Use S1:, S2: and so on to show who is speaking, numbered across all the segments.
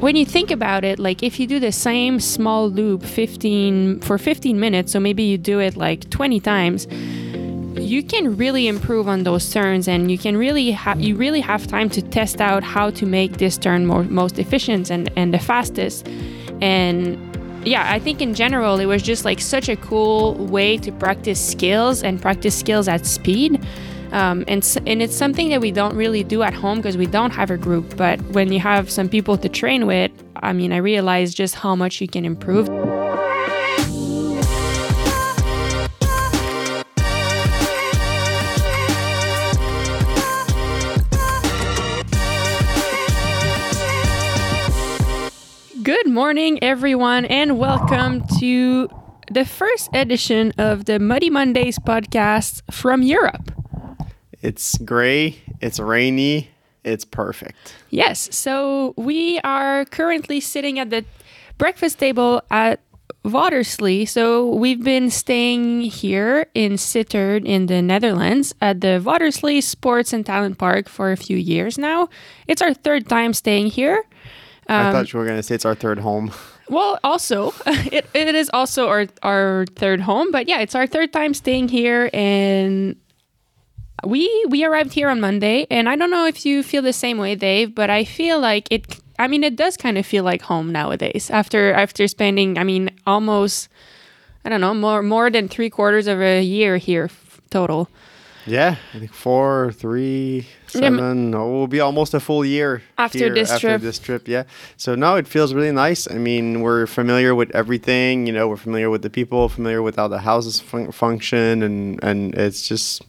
S1: when you think about it, like if you do the same small loop 15 for 15 minutes, so maybe you do it like 20 times, you can really improve on those turns and you can really have you really have time to test out how to make this turn more most efficient and, and the fastest. And yeah, I think in general it was just like such a cool way to practice skills and practice skills at speed. Um, and, and it's something that we don't really do at home because we don't have a group. But when you have some people to train with, I mean, I realize just how much you can improve. Good morning, everyone, and welcome to the first edition of the Muddy Mondays podcast from Europe.
S2: It's gray, it's rainy, it's perfect.
S1: Yes, so we are currently sitting at the breakfast table at Watersley. So we've been staying here in Sittard in the Netherlands at the Watersley Sports and Talent Park for a few years now. It's our third time staying here.
S2: Um, I thought you were going to say it's our third home.
S1: Well, also, it, it is also our, our third home, but yeah, it's our third time staying here and we we arrived here on Monday, and I don't know if you feel the same way, Dave, but I feel like it. I mean, it does kind of feel like home nowadays. After after spending, I mean, almost I don't know more more than three quarters of a year here f- total.
S2: Yeah, I think four, three, seven. Yeah, oh, it will be almost a full year
S1: after this
S2: after
S1: trip.
S2: this trip. Yeah. So now it feels really nice. I mean, we're familiar with everything. You know, we're familiar with the people, familiar with how the houses fun- function, and and it's just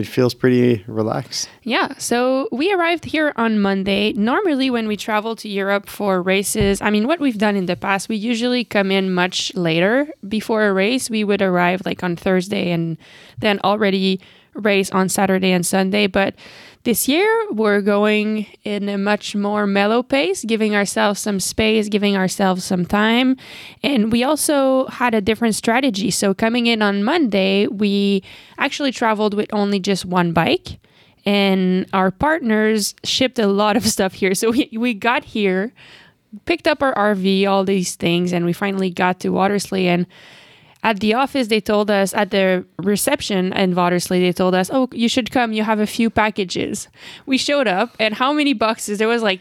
S2: it feels pretty relaxed.
S1: Yeah. So we arrived here on Monday. Normally, when we travel to Europe for races, I mean, what we've done in the past, we usually come in much later before a race. We would arrive like on Thursday and then already race on Saturday and Sunday. But this year, we're going in a much more mellow pace, giving ourselves some space, giving ourselves some time. And we also had a different strategy. So, coming in on Monday, we actually traveled with only just one bike. And our partners shipped a lot of stuff here. So, we, we got here, picked up our RV, all these things, and we finally got to Watersley. And at the office they told us at the reception in Watersley they told us oh you should come. You have a few packages. We showed up and how many boxes? There was like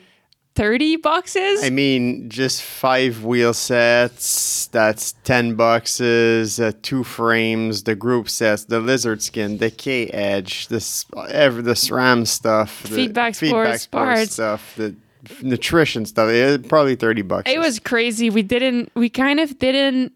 S1: 30 boxes?
S2: I mean just five wheel sets that's 10 boxes uh, two frames the group sets the lizard skin the K edge this every the SRAM stuff the
S1: feedback, feedback sports, sports
S2: stuff the nutrition stuff it, probably 30 bucks
S1: it was crazy. We didn't we kind of didn't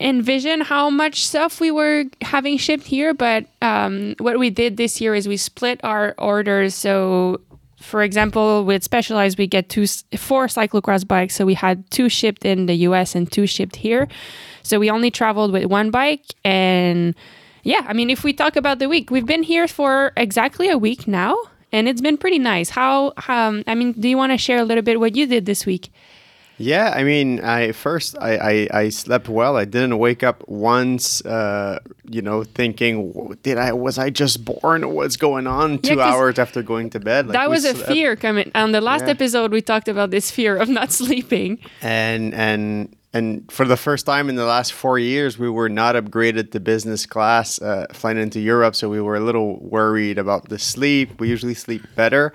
S1: envision how much stuff we were having shipped here, but um, what we did this year is we split our orders. So, for example, with Specialized, we get two, four cyclocross bikes. So we had two shipped in the US and two shipped here. So we only traveled with one bike. And yeah, I mean, if we talk about the week, we've been here for exactly a week now, and it's been pretty nice. How, um, I mean, do you want to share a little bit what you did this week?
S2: Yeah, I mean, I first I, I, I slept well. I didn't wake up once, uh, you know, thinking, did I was I just born? What's going on? Two yeah, hours after going to bed.
S1: Like that was a fear coming. On the last yeah. episode, we talked about this fear of not sleeping.
S2: And and and for the first time in the last four years, we were not upgraded to business class uh, flying into Europe, so we were a little worried about the sleep. We usually sleep better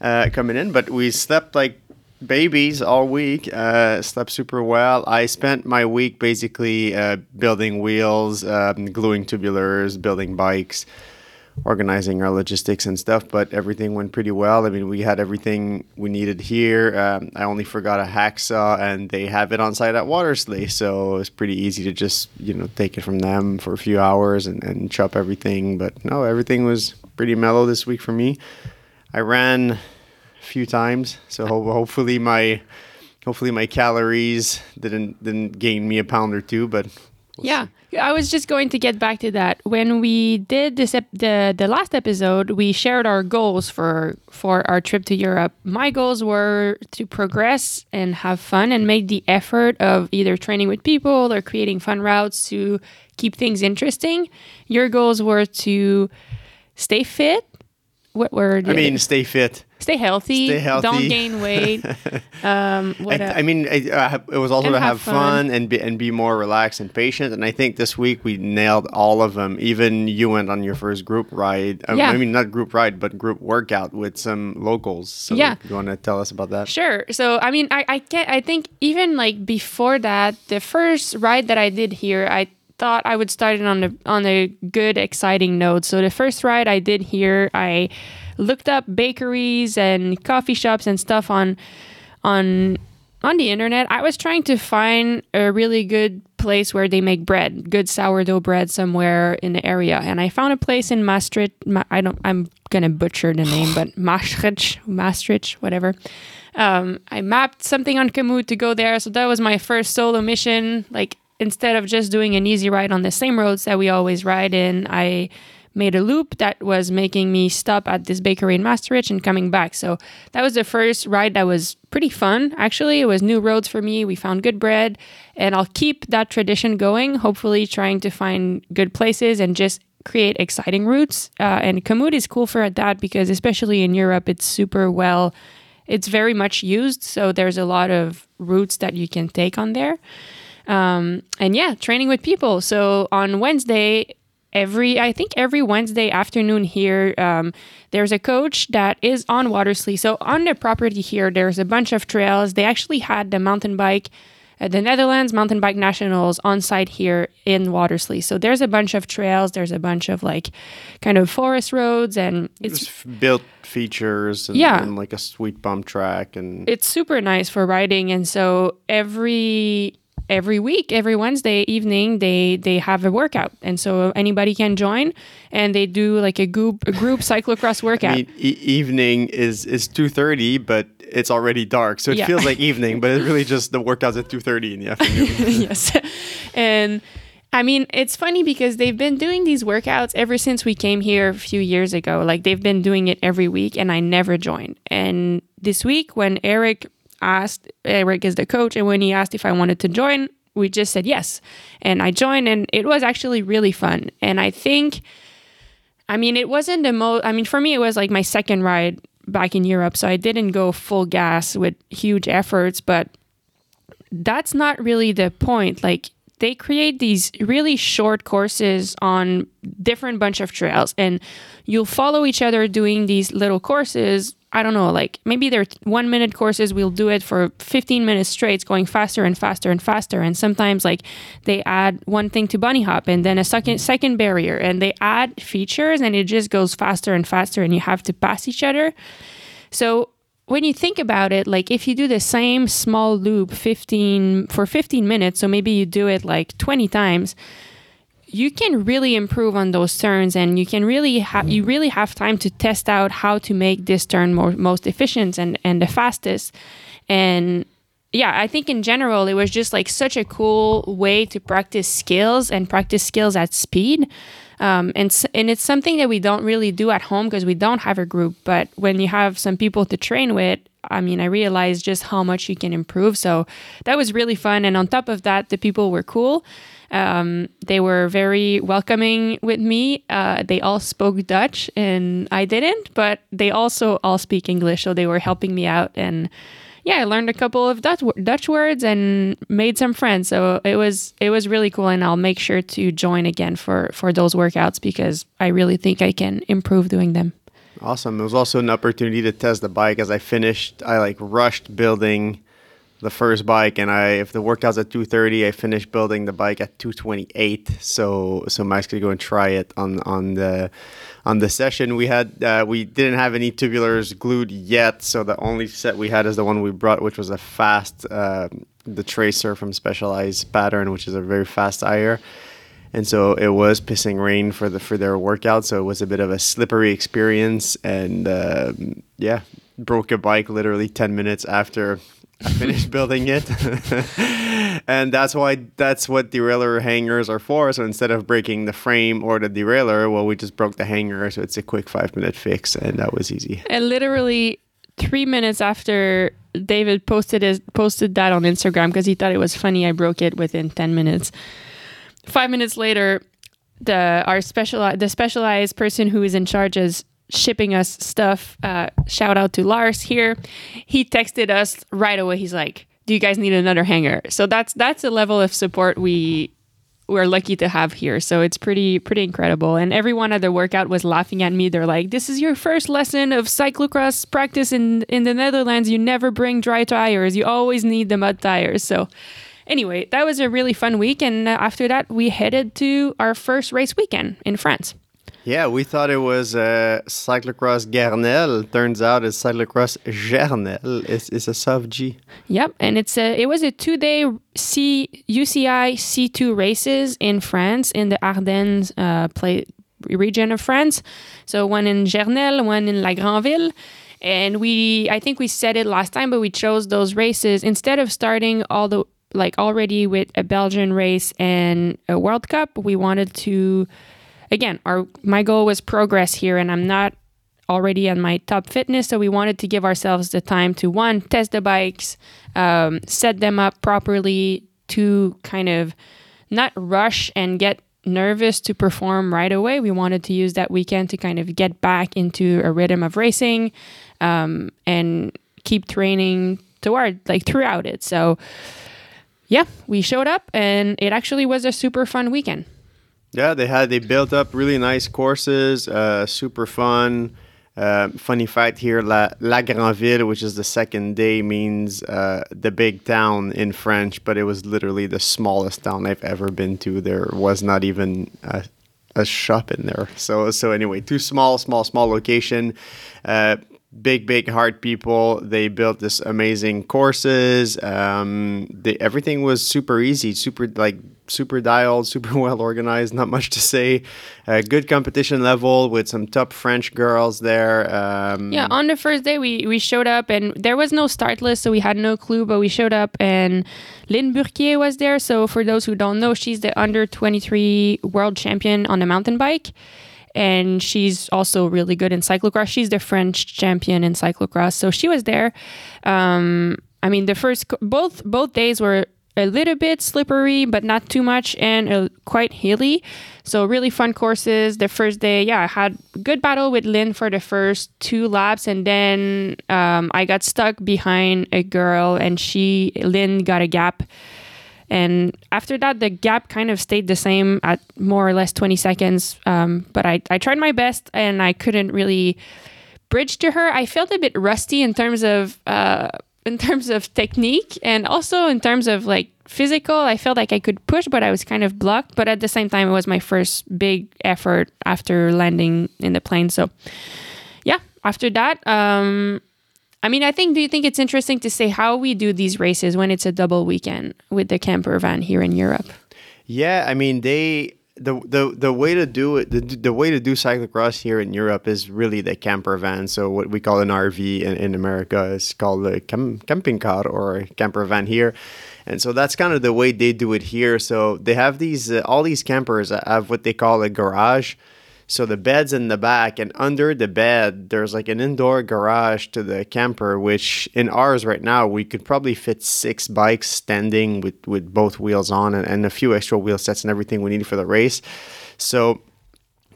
S2: uh, coming in, but we slept like babies all week. Uh, slept super well. I spent my week basically uh, building wheels, um, gluing tubulars, building bikes, organizing our logistics and stuff. But everything went pretty well. I mean, we had everything we needed here. Um, I only forgot a hacksaw, and they have it on site at Watersley, so it's pretty easy to just you know take it from them for a few hours and, and chop everything. But no, everything was pretty mellow this week for me. I ran few times. So ho- hopefully my hopefully my calories didn't didn't gain me a pound or two, but
S1: we'll yeah. See. I was just going to get back to that. When we did this ep- the the last episode, we shared our goals for for our trip to Europe. My goals were to progress and have fun and make the effort of either training with people or creating fun routes to keep things interesting. Your goals were to stay fit. What were
S2: I mean, stay fit
S1: Stay healthy.
S2: Stay healthy.
S1: Don't gain weight. um, what
S2: I. I mean, I, uh, it was also to
S1: have
S2: have fun, and be and be more relaxed and patient. And I think this week we nailed all of them. Even you went on your first group ride. Um,
S1: Yeah.
S2: I mean, not group ride, but group workout with some locals. So
S1: Yeah.
S2: you want to tell us about that?
S1: Sure. So I mean, I, I get. I think even like before that, the first ride that I did here, I thought I would start it on the on a good, exciting note. So the first ride I did here, I looked up bakeries and coffee shops and stuff on on on the internet. I was trying to find a really good place where they make bread, good sourdough bread somewhere in the area, and I found a place in Maastricht. Ma- I don't. I'm gonna butcher the name, but Maastricht, Maastricht, whatever. Um, I mapped something on Komoot to go there, so that was my first solo mission. Like instead of just doing an easy ride on the same roads that we always ride in, I made a loop that was making me stop at this bakery in Maastricht and coming back. So that was the first ride that was pretty fun. Actually, it was new roads for me. We found good bread, and I'll keep that tradition going. Hopefully, trying to find good places and just create exciting routes. Uh, and Komoot is cool for that because, especially in Europe, it's super well. It's very much used, so there's a lot of routes that you can take on there. Um, and yeah, training with people. So on Wednesday, every I think every Wednesday afternoon here, um, there's a coach that is on Watersley. So on the property here, there's a bunch of trails. They actually had the mountain bike. Uh, the Netherlands Mountain Bike Nationals on site here in Watersley. So there's a bunch of trails, there's a bunch of like kind of forest roads, and it's
S2: built features and,
S1: Yeah.
S2: and like a sweet bump track and
S1: it's super nice for riding and so every every week every wednesday evening they they have a workout and so anybody can join and they do like a group a group cyclocross workout
S2: I mean, e- evening is is two thirty, but it's already dark, so it
S1: Yeah.
S2: feels like evening, but it's really just the workouts at two thirty in the afternoon.
S1: yes. And I mean, it's funny because they've been doing these workouts ever since we came here a few years ago. Like they've been doing it every week, and I never joined. And this week, when Eric asked, Eric is the coach, and when he asked if I wanted to join, we just said yes. And I joined, and it was actually really fun. And I think, I mean, it wasn't the most, I mean, for me, it was like my second ride back in Europe. So I didn't go full gas with huge efforts, but that's not really the point. Like they create these really short courses on different bunch of trails and you'll follow each other doing these little courses. I don't know, like maybe they're 1 minute courses, we'll do it for 15 minutes straight, it's going faster and faster and faster and sometimes like they add one thing to bunny hop and then a second second barrier and they add features and it just goes faster and faster and you have to pass each other. So when you think about it, like if you do the same small loop 15 for 15 minutes, so maybe you do it like 20 times, you can really improve on those turns and you can really have you really have time to test out how to make this turn more most efficient and and the fastest. And yeah, I think in general it was just like such a cool way to practice skills and practice skills at speed. Um, and and it's something that we don't really do at home because we don't have a group. But when you have some people to train with, I mean, I realized just how much you can improve. So that was really fun. And on top of that, the people were cool. Um, they were very welcoming with me. Uh, they all spoke Dutch, and I didn't, but they also all speak English, so they were helping me out. And yeah, I learned a couple of Dutch Dutch words and made some friends. So it was it was really cool, and I'll make sure to join again for for those workouts because I really think I can improve doing them.
S2: Awesome. It was also an opportunity to test the bike as I finished. I like rushed building the first bike, and I if the workout's at two thirty, I finished building the bike at two twenty eight. So so Mike's gonna go and try it on on the on the session. We had uh, we didn't have any tubulars glued yet, so the only set we had is the one we brought, which was a fast uh, the Tracer from Specialized Pattern, which is a very fast tire and so it was pissing rain for the for their workout so it was a bit of a slippery experience and um, yeah broke a bike literally 10 minutes after i finished building it. And that's why that's what derailleur hangers are for. So instead of breaking the frame or the derailleur well we just broke the hanger. So it's a quick five minute fix and that was easy.
S1: And literally three minutes after David posted his, posted that on Instagram because he thought it was funny, I broke it within ten minutes. Five minutes later, the our special the specialized person who is in charge is shipping us stuff. Uh, shout out to Lars here. He texted us right away. He's like, "Do you guys need another hanger?" So that's that's a level of support we we're lucky to have here. So it's pretty pretty incredible. And everyone at the workout was laughing at me. They're like, "This is your first lesson of cyclocross practice in in the Netherlands. You never bring dry tires. You always need the mud tires." So anyway, that was a really fun week. And after that, we headed to our first race weekend in France.
S2: Yeah, we thought it was uh, cyclocross Guernel. Turns out it's cyclocross Gernelle. It's, it's a soft G.
S1: Yep, and it's a it was a two day C UCI C two races in France in the Ardennes uh, play, region of France. So one in Gernelle, one in La Grandville. And we, I think we said it last time, but we chose those races instead of starting all the like already with a Belgian race and a World Cup. We wanted to again, our my goal was progress here, and I'm not already on my top fitness, so we wanted to give ourselves the time to one test the bikes, um, set them up properly, to kind of not rush and get nervous to perform right away. We wanted to use that weekend to kind of get back into a rhythm of racing um, and keep training toward like throughout it. So yeah, we showed up and it actually was a super fun weekend.
S2: Yeah, they had they built up really nice courses, uh, super fun. Uh, funny fact here, La, La which is the second day, means uh, the big town in French, but it was literally the smallest town I've ever been to. There was not even a, a shop in there. So, so anyway, too small, small, small location. Uh, big, big heart people. They built this amazing courses. Um, they, everything was super easy, super like super dialed, super well organized. Not much to say. Good competition level with some top French girls there. Um,
S1: yeah, on the first day we we showed up and there was no start list, so we had no clue. But we showed up and Line Burquier was there. So for those who don't know, she's the under twenty three world champion on the mountain bike and she's also really good in cyclocross. She's the French champion in cyclocross, so she was there. Um, I mean, the first both both days were a little bit slippery, but not too much, and uh, quite hilly. So really fun courses. The first day, yeah, I had a good battle with Line for the first two laps, and then um, I got stuck behind a girl, and she Line got a gap and after that, the gap kind of stayed the same at more or less 20 seconds. Um, but I, I tried my best and I couldn't really bridge to her. I felt a bit rusty in terms of uh, in terms of technique and also in terms of like physical. I felt like I could push, but I was kind of blocked. But at the same time, it was my first big effort after landing in the plane. So yeah, after that, um, I mean, I think, do you think it's interesting to say how we do these races when it's a double weekend with the camper van here in Europe?
S2: Yeah, I mean, they, the, the, the way to do it, the, the way to do cyclocross here in Europe is really the camper van. So, what we call an RV in, in America is called a cam, camping car or a camper van here. And so that's kind of the way they do it here. So, they have these, uh, all these campers have what they call a garage. So the bed's in the back, and under the bed, there's like an indoor garage to the camper, which in ours right now, we could probably fit six bikes standing with, with both wheels on and, and a few extra wheel sets and everything we need for the race. So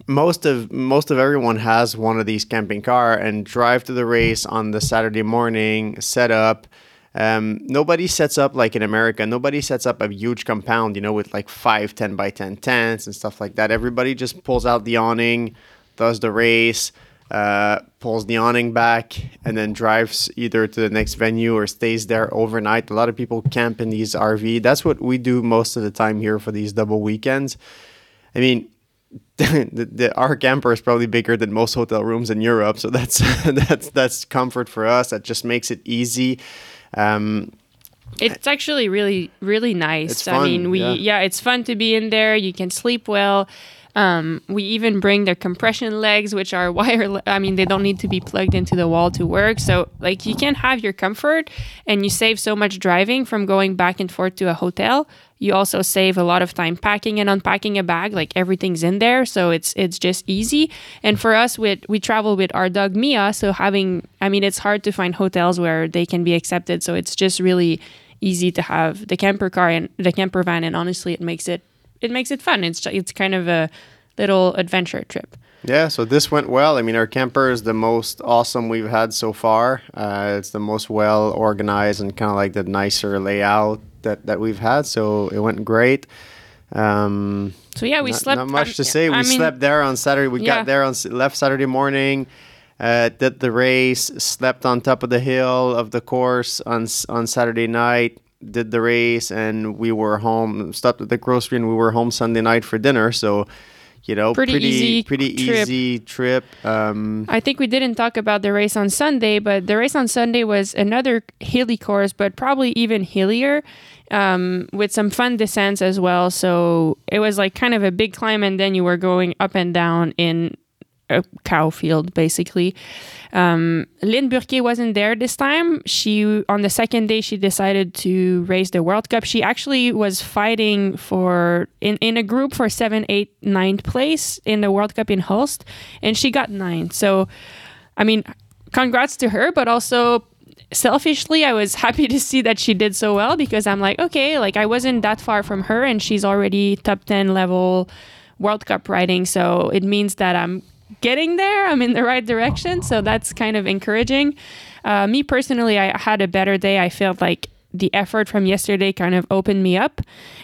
S2: most of most of everyone has one of these camping car and drive to the race on the Saturday morning, set up um, nobody sets up like in America. Nobody sets up a huge compound, you know, with like five 10 by 10 tents and stuff like that. Everybody just pulls out the awning, does the race, uh, pulls the awning back, and then drives either to the next venue or stays there overnight. A lot of people camp in these RV. That's what we do most of the time here for these double weekends. I mean, the, the, our camper is probably bigger than most hotel rooms in Europe, so that's that's that's comfort for us. That just makes it easy. Um,
S1: it's actually really really nice.
S2: Fun,
S1: I mean, we yeah. yeah, it's fun to be in there. You can sleep well. Um, we even bring their compression legs, which are wireless. I mean, they don't need to be plugged into the wall to work. So, like, you can have your comfort and you save so much driving from going back and forth to a hotel. You also save a lot of time packing and unpacking a bag. Like everything's in there, so it's it's just easy. And for us, with we travel with our dog Mia, so having I mean, it's hard to find hotels where they can be accepted. So it's just really easy to have the camper car and the camper van, and honestly, it makes it it makes it fun. It's it's kind of a little adventure trip.
S2: Yeah, so this went well. I mean, our camper is the most awesome we've had so far. Uh, it's the most well organized and kind of like the nicer layout that, that we've had. So it went great. Um,
S1: so yeah, we
S2: not,
S1: slept.
S2: Not much
S1: um,
S2: to say. We
S1: I mean,
S2: slept there on Saturday. We
S1: Yeah.
S2: got there on left Saturday morning. Uh, did the race. Slept on top of the hill of the course on on Saturday night. Did the race, and we were home. Stopped at the grocery, and we were home Sunday night for dinner. So, you know,
S1: Pretty
S2: pretty
S1: easy
S2: pretty
S1: trip.
S2: easy trip. Um,
S1: I think we didn't talk about the race on Sunday, but the race on Sunday was another hilly course, but probably even hillier, um, with some fun descents as well. So it was like kind of a big climb, and then you were going up and down in a cow field, basically. Um, Line Burquier wasn't there this time. She on the second day she decided to race the World Cup. She actually was fighting for in, in a group for seven, eight, ninth place in the World Cup in Hulst, and she got nine. So, I mean, congrats to her, but also selfishly I was happy to see that she did so well because I'm like, okay, like I wasn't that far from her and she's already top 10 level World Cup riding, so it means that I'm getting there. I'm in the right direction, so that's kind of encouraging. Uh, me personally, I had a better day. I felt like the effort from yesterday kind of opened me up,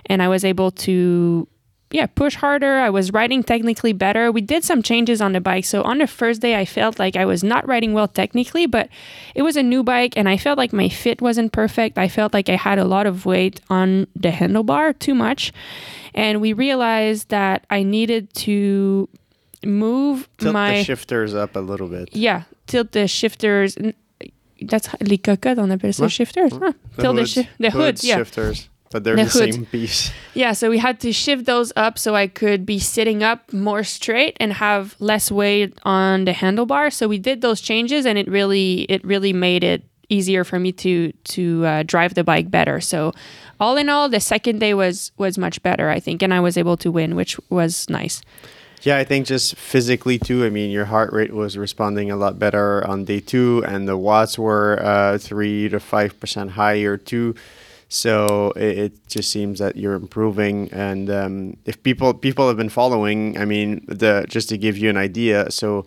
S1: and I was able to yeah, push harder. I was riding technically better. We did some changes on the bike. So on the first day, I felt like I was not riding well technically, but it was a new bike and I felt like my fit wasn't perfect. I felt like I had a lot of weight on the handlebar, too much. And we realized that I needed to move
S2: tilt
S1: my
S2: the shifters up a little bit.
S1: yeah, tilt the shifters. That's les cocottes, on appelle ça shifters. Huh. Tilt the,
S2: hoods-
S1: shi- the hood,
S2: hoods,
S1: yeah.
S2: shifters, but they're
S1: The
S2: the, same piece.
S1: Yeah, so we had to shift those up so I could be sitting up more straight and have less weight on the handlebar. So we did those changes, and it really it really made it easier for me to to uh, drive the bike better. So all in all, the second day was was much better, I think, and I was able to win, which was nice.
S2: Yeah, I think just physically too. I mean, your heart rate was responding a lot better on day two, and the watts were uh, three to five percent higher too. So it, it just seems that you're improving. And um, if people people have been following, I mean, the just to give you an idea, so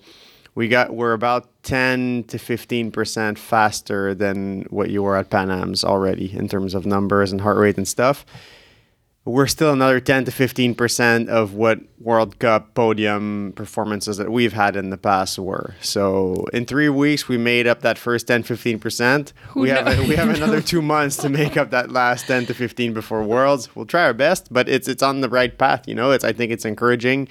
S2: we got we're about ten to fifteen percent faster than what you were at Pan Am's already in terms of numbers and heart rate and stuff we're still another 10 to 15 percent of what World Cup podium performances that we've had in the past were. So in three weeks, we made up that first 10 15 percent. We have we have another two months to make up that last 10 to 15 before Worlds. We'll try our best, but it's it's on the right path. You know, it's I think it's encouraging.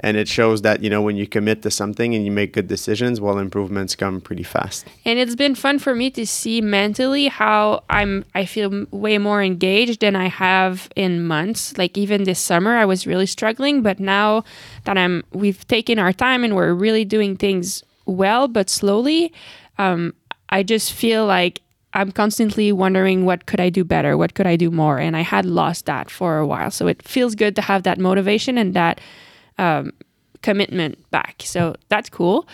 S2: And it shows that you know when you commit to something and you make good decisions, well, improvements come pretty fast.
S1: and it's been fun for me to see mentally how I'm I feel way more engaged than I have in months. Like even this summer I was really struggling but now that I'm we've taken our time and we're really doing things well but slowly um, I just feel like I'm constantly wondering what could I do better? What could I do more? And I had lost that for a while. So it feels good to have that motivation and that um, commitment back. So that's cool.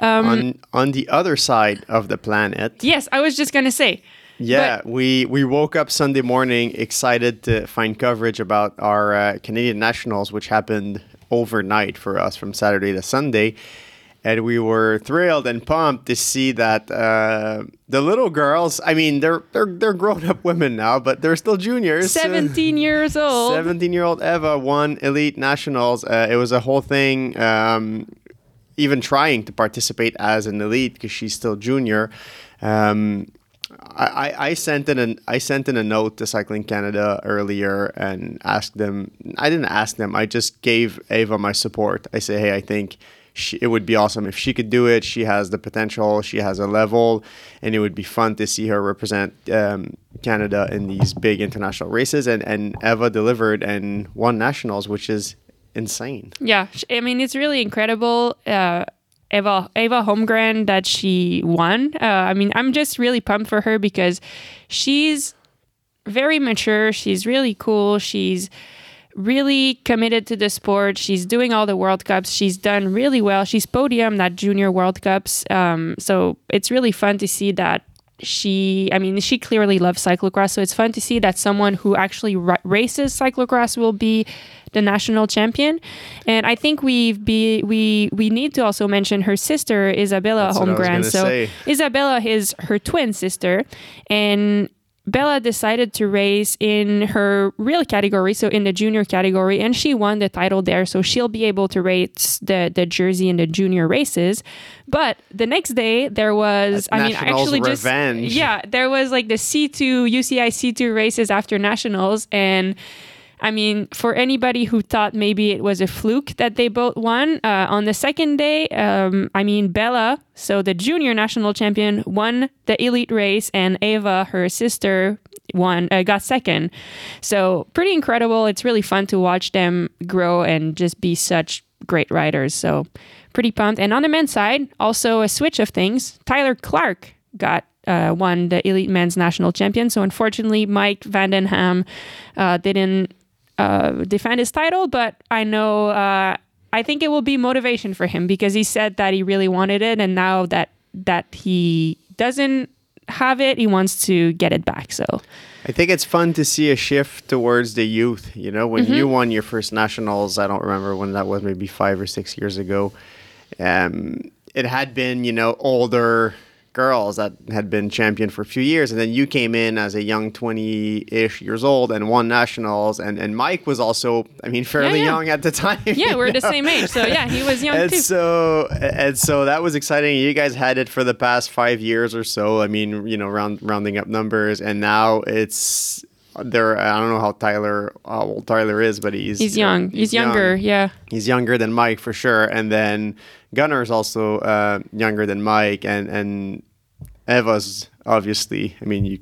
S1: Um,
S2: on on the other side of the planet,
S1: Yes, I was just gonna say.
S2: Yeah, we we woke up Sunday morning excited to find coverage about our uh, Canadian nationals, which happened overnight for us from Saturday to Sunday, and we were thrilled and pumped to see that uh, the little girls. I mean, they're they're they're grown up women now, but they're still juniors.
S1: Seventeen years old.
S2: 17 year old Ava won elite nationals. Uh, it was a whole thing. Um, even trying to participate as an elite because she's still junior. Um, I, I- I sent in an I sent in a note to Cycling Canada earlier and asked them. I didn't ask them. I just gave Ava my support. I say, hey, I think she, it would be awesome if she could do it. She has the potential. She has a level, and it would be fun to see her represent um, Canada in these big international races. And and Ava delivered and won nationals, which is insane.
S1: Yeah, I mean it's really incredible. Uh, Ava Ava Holmgren that she won. Uh, I mean I'm just really pumped for her because she's very mature. She's really cool. She's really committed to the sport. She's doing all the World Cups. She's done really well. She's podium at Junior World Cups. Um, so it's really fun to see that she, I mean, she clearly loves cyclocross. So it's fun to see that someone who actually ra- races cyclocross will be the national champion. And I think we be we we need to also mention her sister Isabella Holmgren. So
S2: say.
S1: Isabella is her twin sister, and Bella decided to race in her real category, so in the junior category, and she won the title there. So she'll be able to race the, the jersey in the junior races. But the next day, there was,
S2: That's
S1: I mean, actually
S2: revenge.
S1: just, yeah, there was like the C2, UCI C2 races after Nationals. And I mean, for anybody who thought maybe it was a fluke that they both won, uh, on the second day, um, I mean, Bella, so the junior national champion, won the elite race, and Ava, her sister, won, uh, got second. So pretty incredible. It's really fun to watch them grow and just be such great riders. So pretty pumped. And on the men's side, also a switch of things. Tyler Clark got uh, won the elite men's national champion. So unfortunately, Mike van den Ham uh, didn't uh, defend his title, but I know uh, I think it will be motivation for him because he said that he really wanted it, and now that that he doesn't have it, he wants to get it back. So
S2: I think it's fun to see a shift towards the youth. You know, when you won your first nationals, I don't remember when that was, maybe five or six years ago. Um, it had been, you know, older girls that had been champion for a few years, and then you came in as a young twenty-ish years old and won nationals. And and Mike was also, I mean, fairly
S1: yeah.
S2: young at the time.
S1: yeah, we're the same age. So yeah, he was young
S2: and
S1: too.
S2: so and so that was exciting. You guys had it for the past five years or so. I mean, you know, round rounding up numbers, and now it's there. I don't know how Tyler how old Tyler is, but he's
S1: he's young. He's, younger. Yeah.
S2: He's younger than Mike for sure, and then Gunnar is also uh, younger than Mike, and and Ava's obviously. I mean, you.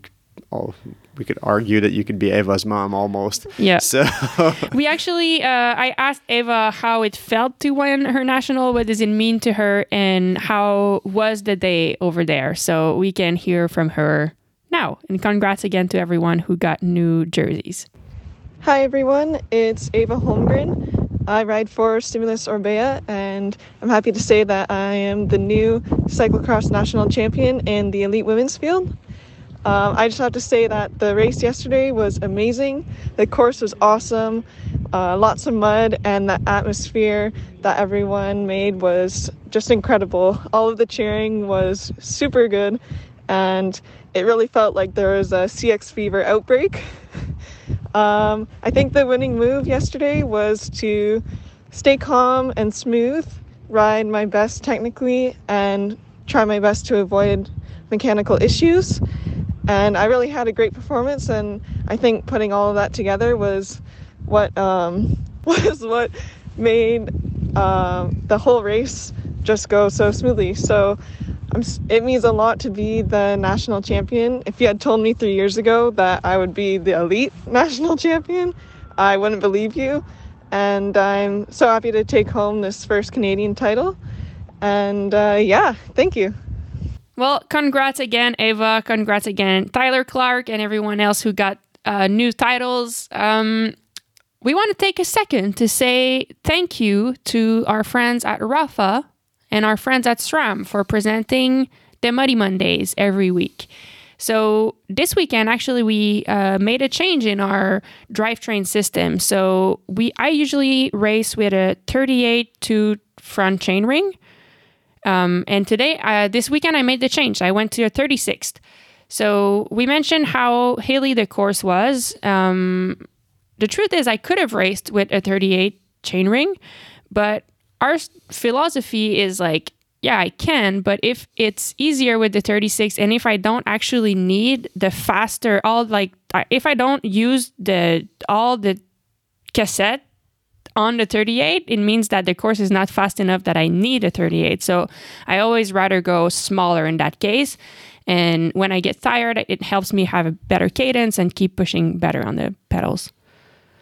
S2: Oh, we could argue that you could be Ava's mom almost.
S1: Yeah.
S2: So
S1: We actually, uh, I asked Ava how it felt to win her national. What does it mean to her, and how was the day over there? So we can hear from her now. And congrats again to everyone who got new jerseys.
S3: Hi everyone, it's Ava Holmgren. I ride for Stimulus Orbea and I'm happy to say that I am the new cyclocross national champion in the elite women's field. Um, I just have to say that the race yesterday was amazing. The course was awesome, uh, lots of mud, and the atmosphere that everyone made was just incredible. All of the cheering was super good, and it really felt like there was a CX fever outbreak. Um, I think the winning move yesterday was to stay calm and smooth, ride my best technically, and try my best to avoid mechanical issues. And I really had a great performance, and I think putting all of that together was what um, was what made um, the whole race just go so smoothly. So I'm, it means a lot to be the national champion. If you had told me three years ago that I would be the elite national champion, I wouldn't believe you. And I'm so happy to take home this first Canadian title. And uh, yeah, thank you.
S1: Well, congrats again, Ava. Congrats again, Tyler Clark, and everyone else who got uh, new titles. Um, we want to take a second to say thank you to our friends at Rapha and our friends at SRAM for presenting the Muddy Mondays every week. So this weekend, actually, we uh, made a change in our drivetrain system. So we, I usually race with a 38 to front chainring. Um, and today, uh, this weekend, I made the change. I went to a 36th. So we mentioned how hilly the course was. Um, the truth is, I could have raced with a 38 chainring, but our philosophy is like, yeah, I can, but if it's easier with the 36, and if I don't actually need the faster, all like, if I don't use the all the cassette on the 38, it means that the course is not fast enough that I need a 38. So I always rather go smaller in that case. And when I get tired, it helps me have a better cadence and keep pushing better on the pedals.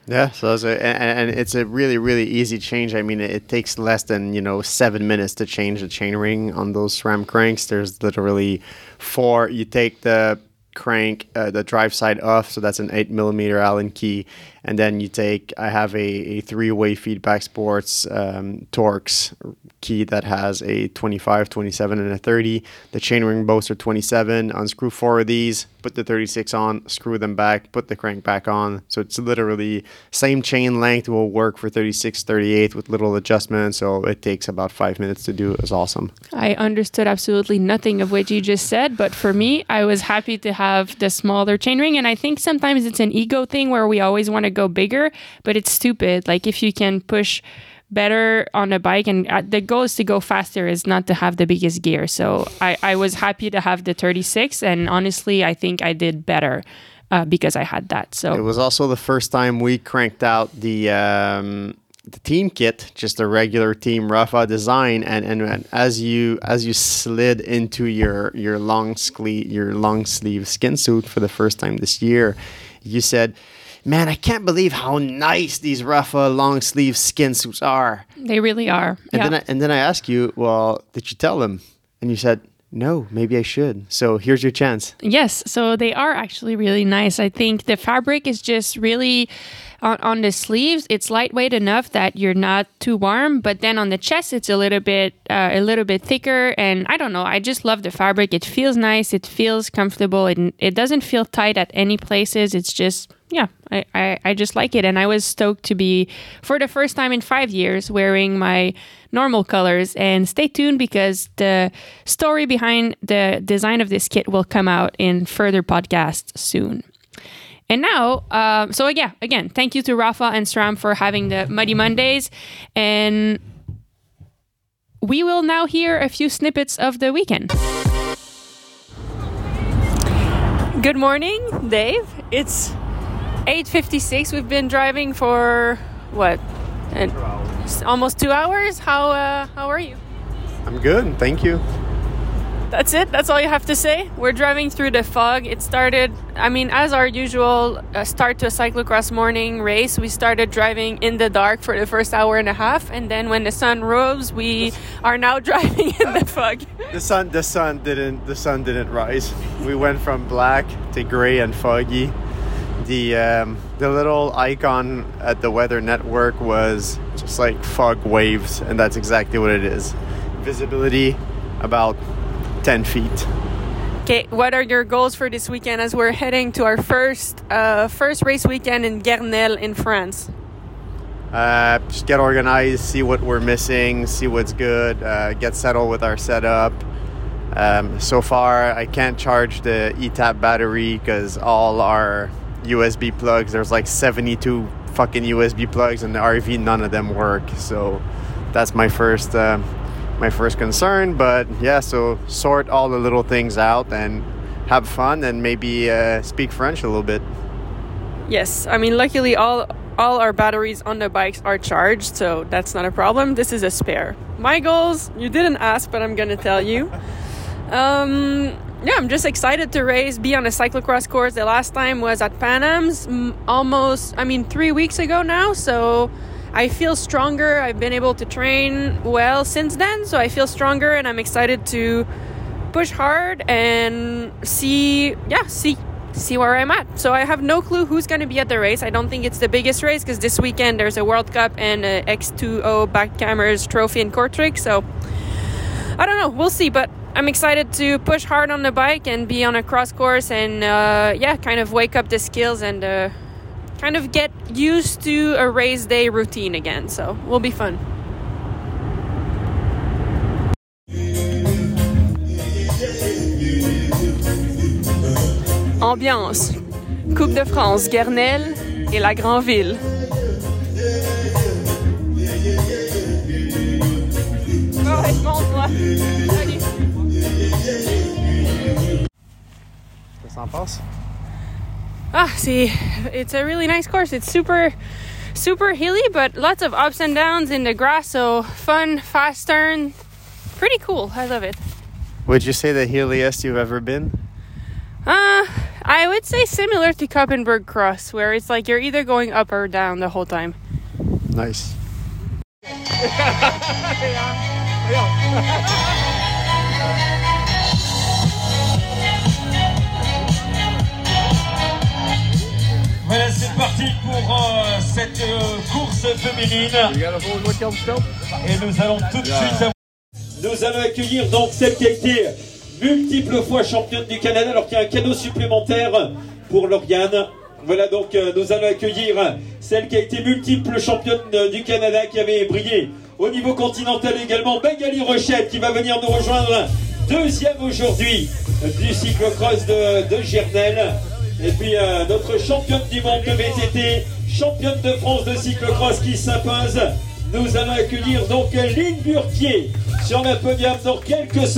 S2: Yeah, so it's a, and, it's a really really easy change. I mean, it, it takes less than you know seven minutes to change the chain ring on those SRAM cranks. There's literally four. You take the crank uh, the drive side off, so that's an eight millimeter Allen key, and then you take. I have a, a three way feedback sports um, Torx key that has a 25, 27, and a 30. The chainring bolts are 27. Unscrew four of these, put the 36 on, screw them back, put the crank back on. So it's literally same chain length will work for 36, 38 with little adjustments. So it takes about five minutes to do. It's awesome.
S1: I understood absolutely nothing of what you just said, but for me, I was happy to have the smaller chainring. And I think sometimes it's an ego thing where we always want to go bigger, but it's stupid. Like if you can push better on a bike and uh, the goal is to go faster is not to have the biggest gear so I, I was happy to have the 36 and honestly i think i did better uh, because i had that so
S2: it was also the first time we cranked out the um, the team kit just a regular team Rapha design and, and and as you as you slid into your your long sleeve your long sleeve skin suit for the first time this year you said man, I can't believe how nice these Rapha long sleeve skin suits are.
S1: They really are.
S2: And
S1: yeah.
S2: then I, and then I asked you, well, did you tell them? And you said, no, maybe I should. So here's your chance.
S1: Yes, so they are actually really nice. I think the fabric is just really on, on the sleeves. It's lightweight enough that you're not too warm, but then on the chest, it's a little bit uh, a little bit thicker. And I don't know. I just love the fabric. It feels nice. It feels comfortable. It it doesn't feel tight at any places. It's just yeah, I, I, I just like it. And I was stoked to be, for the first time in five years, wearing my normal colors. And stay tuned because the story behind the design of this kit will come out in further podcasts soon. And now, uh, so yeah, again, thank you to Rapha and SRAM for having the Muddy Mondays. And we will now hear a few snippets of the weekend. Good morning, Dave. It's 8:56. We've been driving for what? And almost two hours. How uh, how are you?
S2: I'm good, thank you.
S1: That's it. That's all you have to say. We're driving through the fog. It started. I mean, as our usual uh, start to a cyclocross morning race, we started driving in the dark for the first hour and a half, and then when the sun rose, we are now driving in the fog.
S2: The sun, the sun didn't, the sun didn't rise. We went from black to gray and foggy the um, the little icon at the Weather Network was just like fog waves, and that's exactly what it is. Visibility about ten feet.
S1: Okay, what are your goals for this weekend as we're heading to our first uh, first race weekend in Guernel in France?
S2: Uh, just get organized, see what we're missing, see what's good, uh, get settled with our setup. Um, so far, I can't charge the ETAP battery because all our USB plugs. There's like 72 fucking USB plugs, and the RV none of them work. So that's my first uh, my first concern. But yeah, so sort all the little things out and have fun, and maybe uh, speak French a little bit.
S1: Yes, I mean, luckily all all our batteries on the bikes are charged, so that's not a problem. This is a spare. My goals, you didn't ask, but I'm gonna tell you. Um, yeah, I'm just excited to race, be on a cyclocross course. The last time was at Pan Am's almost, I mean, three weeks ago now. So I feel stronger. I've been able to train well since then. So I feel stronger and I'm excited to push hard and see, yeah, see. See where I'm at. So I have no clue who's going to be at the race. I don't think it's the biggest race because this weekend there's a World Cup and a X2O Badkamers trophy in Kortrijk. So I don't know. We'll see. But I'm excited to push hard on the bike and be on a cross course and uh, yeah, kind of wake up the skills and uh, kind of get used to a race day routine again. So will be fun. Ambiance. Coupe de France, Gernelle et la Grandville. Oh, monte-moi. Ah, see, it's a really nice course. It's super, super hilly, but lots of ups and downs in the grass. So fun, fast turn, pretty cool. I love it.
S2: Would you say the hilliest you've ever been?
S1: Uh, I would say similar to Koppenberg Cross, where it's like you're either going up or down the whole time.
S2: Nice.
S4: course féminine. Et nous allons tout de suite Nous allons accueillir donc celle qui a été multiple fois championne du Canada, alors qu'il y a un cadeau supplémentaire pour Lauriane. Voilà donc euh, nous allons accueillir celle qui a été multiple championne euh, du Canada, qui avait brillé au niveau continental également, Magali Rochette, qui va venir nous rejoindre deuxième aujourd'hui euh, du cyclocross de, de Gernel. Et puis euh, notre championne du monde de VTT, championne de France de cyclocross qui s'impose. Nous allons accueillir donc Line Burquier sur le podium dans quelques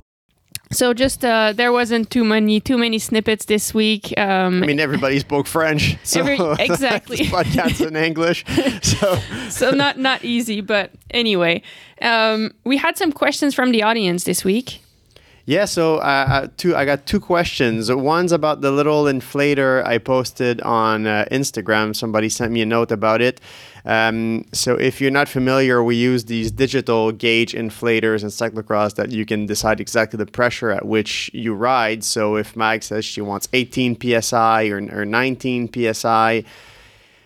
S1: So just uh, there wasn't too many too many snippets this week. Um,
S2: I mean, everybody spoke French, so
S1: Every- exactly.
S2: this podcast in English. So
S1: so not not easy, but anyway, um, we had some questions from the audience this week.
S2: Yeah, so uh, uh, two, I got two questions. One's about the little inflator I posted on uh, Instagram. Somebody sent me a note about it. Um, so if you're not familiar, we use these digital gauge inflators in cyclocross that you can decide exactly the pressure at which you ride. So if Mag says she wants 18 psi or, or 19 psi,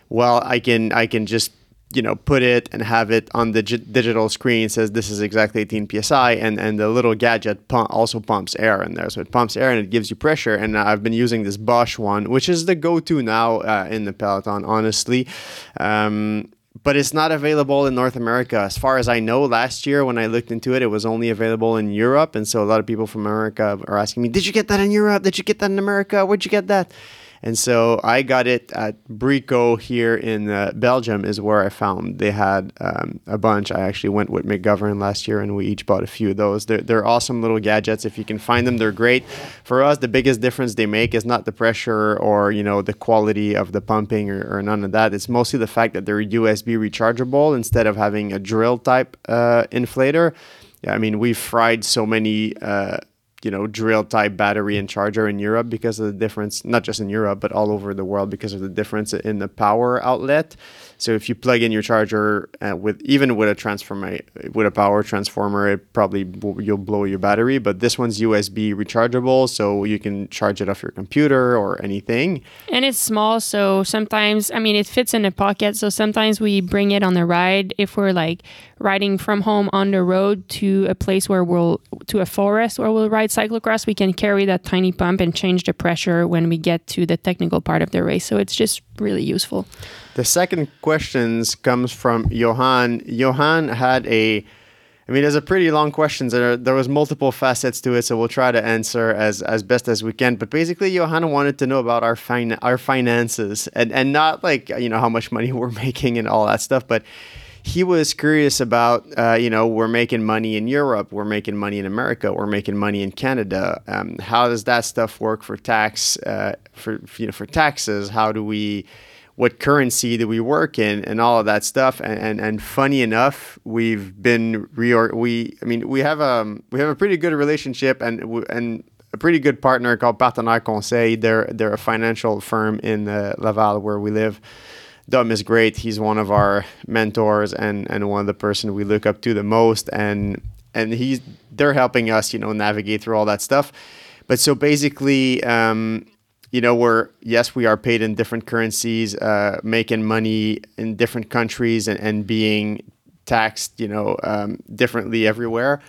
S2: well, I can I can just you know put it and have it on the gi- digital screen says this is exactly 18 psi and and the little gadget pump also pumps air in there so it pumps air and it gives you pressure and i've been using this bosch one which is the go-to now uh, in the peloton honestly um, but it's not available in North America. As far as I know, last year when I looked into it, it was only available in Europe. And so a lot of people from America are asking me, Did you get that in Europe? Did you get that in America? Where'd you get that? And so I got it at Brico here in uh, Belgium, is where I found they had um, a bunch. I actually went with McGovern last year and we each bought a few of those. They're, they're awesome little gadgets. If you can find them, they're great. For us, the biggest difference they make is not the pressure or, you know, the quality of the pumping or, or none of that. It's mostly the fact that they're USB rechargeable instead of having a drill type uh, inflator. I mean, we've fried so many. Uh, you know drill type battery and charger in Europe because of the difference not just in Europe but all over the world because of the difference in the power outlet so if you plug in your charger uh, with even with a transformer with a power transformer it probably you'll blow your battery but this one's USB rechargeable so you can charge it off your computer or anything
S1: And it's small, so sometimes, I mean, it fits in a pocket. So sometimes we bring it on the ride if we're like riding from home on the road to a place where we'll, to a forest where we'll ride cyclocross. We can carry that tiny pump and change the pressure when we get to the technical part of the race. So it's just really useful.
S2: The second questions comes from Johan. Johan had a, I mean, there's a pretty long question. There, there was multiple facets to it, so we'll try to answer as as best as we can. But basically, Johan wanted to know about our fin- our finances and and not like you know how much money we're making and all that stuff, but he was curious about, uh, you know, we're making money in Europe, we're making money in America, we're making money in Canada. Um, how does that stuff work for tax, uh, for you know, for taxes? How do we, what currency do we work in, and all of that stuff? And and, and funny enough, we've been reor we, I mean, we have a we have a pretty good relationship and and a pretty good partner called Partenaire Conseil. They're they're a financial firm in uh, Laval where we live. Dom is great. He's one of our mentors and and one of the person we look up to the most. And and he's they're helping us, you know, navigate through all that stuff. But so basically, um, you know, we're yes, we are paid in different currencies, uh, making money in different countries, and, and being taxed, you know, um, differently everywhere.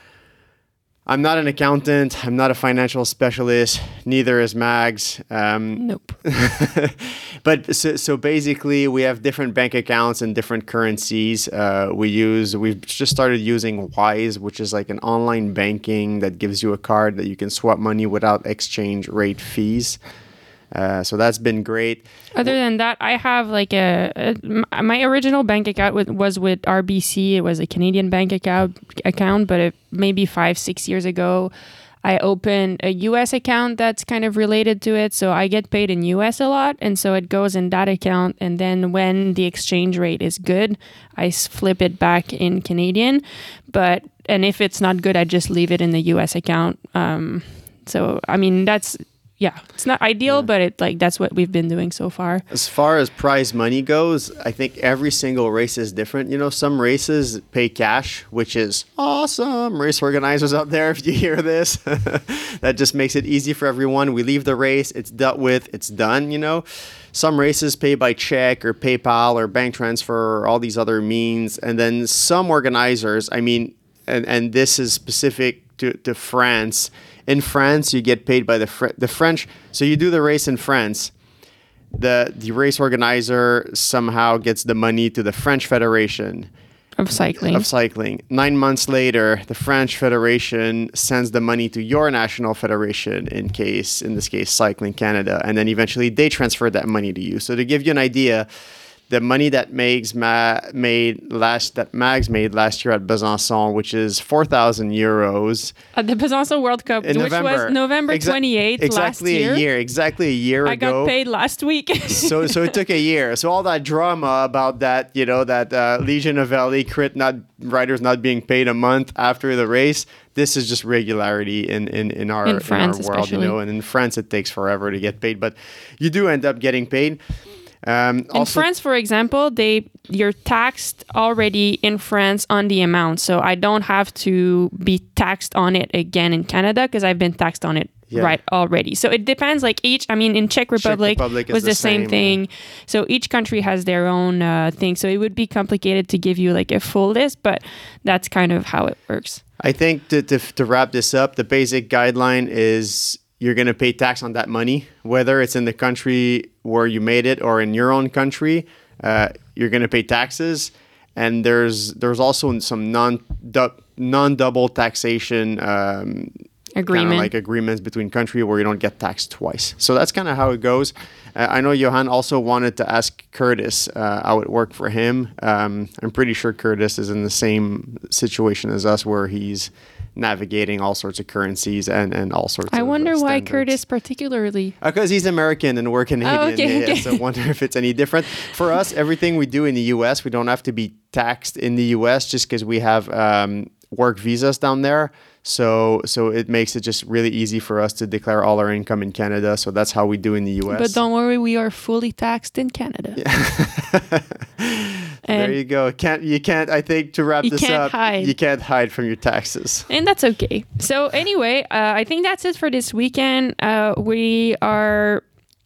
S2: I'm not an accountant. I'm not a financial specialist. Neither is Mags. Um,
S1: Nope.
S2: but so, so basically, we have different bank accounts and different currencies. Uh, we use. We've just started using Wise, which is like an online banking that gives you a card that you can swap money without exchange rate fees. Uh, so that's been great.
S1: Other than that, I have like a my original bank account was with RBC. It was a Canadian bank account account, but it, maybe five six years ago, I opened a US account that's kind of related to it. So I get paid in US a lot, and so it goes in that account. And then when the exchange rate is good, I flip it back in Canadian. But and if it's not good, I just leave it in the US account. Um, so I mean that's yeah, it's not ideal, but it like that's what we've been doing so far.
S2: As far as prize money goes, I think every single race is different. You know, some races pay cash, which is awesome. Race organizers out there, if you hear this, that just makes it easy for everyone. We leave the race, it's dealt with, it's done, you know. Some races pay by check or PayPal or bank transfer or all these other means. And then some organizers, I mean, and, and this is specific to, to France. In France, you get paid by the Fr- the French. So you do the race in France. The the race organizer somehow gets the money to the French Federation
S1: Of cycling.
S2: of cycling. Nine months later, the French Federation sends the money to your national federation, in case, in this case, Cycling Canada, and then eventually they transfer that money to you. So to give you an idea, the money that Mags ma- made last that Mags made last year at Besançon, which is four thousand euros
S1: At the Besançon World Cup,
S2: in
S1: which
S2: November.
S1: was November
S2: Exa-
S1: 28th
S2: exactly
S1: last year.
S2: a year, exactly a year
S1: I
S2: ago I
S1: got paid last week.
S2: so so it took a year. So all that drama about that, you know, that uh, Legion of LA crit not riders not being paid a month after the race. This is just regularity in in in our
S1: In France,
S2: our world, you know. And in France, it takes forever to get paid, but you do end up getting paid. Um,
S1: in France, for example, they you're taxed already in France on the amount, so I don't have to be taxed on it again in Canada because I've been taxed on it
S2: Yeah.
S1: right already. So it depends. Like each, I mean, in Czech Republic,
S2: Republic
S1: was
S2: the
S1: the, same,
S2: same,
S1: thing. So each country has their own uh, thing. So it would be complicated to give you like a full list, but that's kind of how it works.
S2: I think to, to, to wrap this up, the basic guideline is you're going to pay tax on that money, whether it's in the country where you made it or in your own country. Uh, you're going to pay taxes, and there's there's also some non non double taxation um, kind
S1: Agreement.
S2: of like agreements between country where you don't get taxed twice. So that's kind of how it goes. Uh, I know Johan also wanted to ask Curtis uh, how it worked for him. Um, I'm pretty sure Curtis is in the same situation as us, where he's navigating all sorts of currencies and, and all sorts.
S1: I
S2: of, uh,
S1: wonder why. Curtis particularly.
S2: Because he's American and we're Canadian.
S1: Oh, okay,
S2: yeah,
S1: okay.
S2: So I wonder if it's any different. For us, everything we do in the US, we don't have to be taxed in the US just because we have um, work visas down there. So so it makes it just really easy for us to declare all our income in Canada. So that's how we do in the US.
S1: But don't worry, we are fully taxed in Canada.
S2: there
S1: and
S2: you go. Can't you can't I think to wrap this up,
S1: hide.
S2: you can't hide from your taxes.
S1: and that's okay. So anyway, uh, I think that's it for this weekend. Uh, we are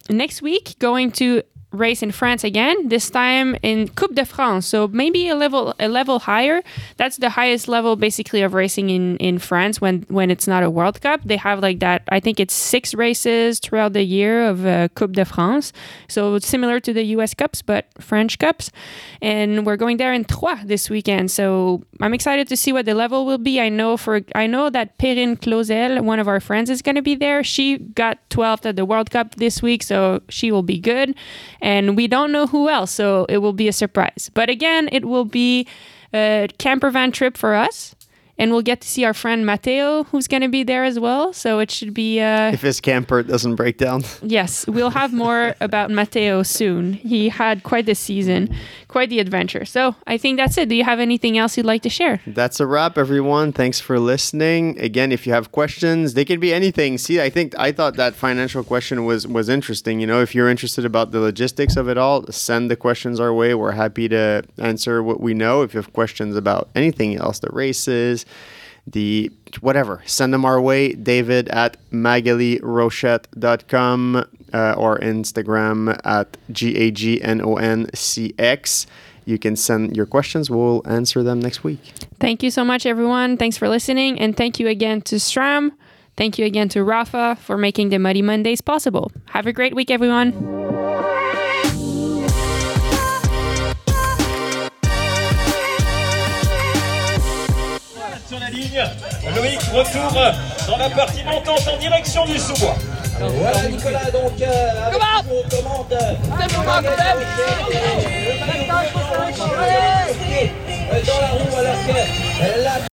S1: next week going to race in France again. This time in Coupe de France, so maybe a level a level higher. That's the highest level basically of racing in in France when when it's not a World Cup. They have like that. I think it's six races throughout the year of uh, Coupe de France. So it's similar to the U.S. Cups, but French Cups. And we're going there in Troyes this weekend. So I'm excited to see what the level will be. I know for I know that Perrine Clauzel, one of our friends, is going to be there. She got 12th at the World Cup this week, so she will be good. And we don't know who else, so it will be a surprise. But again, it will be a camper van trip for us. And we'll get to see our friend Matteo, who's going to be there as well. So it should be uh,
S2: If his camper doesn't break down.
S1: Yes, we'll have more about Matteo soon. He had quite the season, quite the adventure. So I think that's it. Do you have anything else you'd like to share?
S2: That's a wrap, everyone. Thanks for listening. Again, if you have questions, they can be anything. See, I think I thought that financial question was was interesting. You know, if you're interested about the logistics of it all, send the questions our way. We're happy to answer what we know. If you have questions about anything else, the races, the whatever, send them our way. David at maghalierochette.com uh, or Instagram at G A G N O N C X. You can send your questions. We'll answer them next week.
S1: Thank you so much, everyone. Thanks for listening. And thank you again to Stram. Thank you again to Rapha for making the Muddy Mondays possible. Have a great week, everyone.
S4: Loïc retourne dans la partie montante en direction du sous-bois.
S5: Voilà Nicolas donc euh, avec aux commandes. Dans la roue alors que la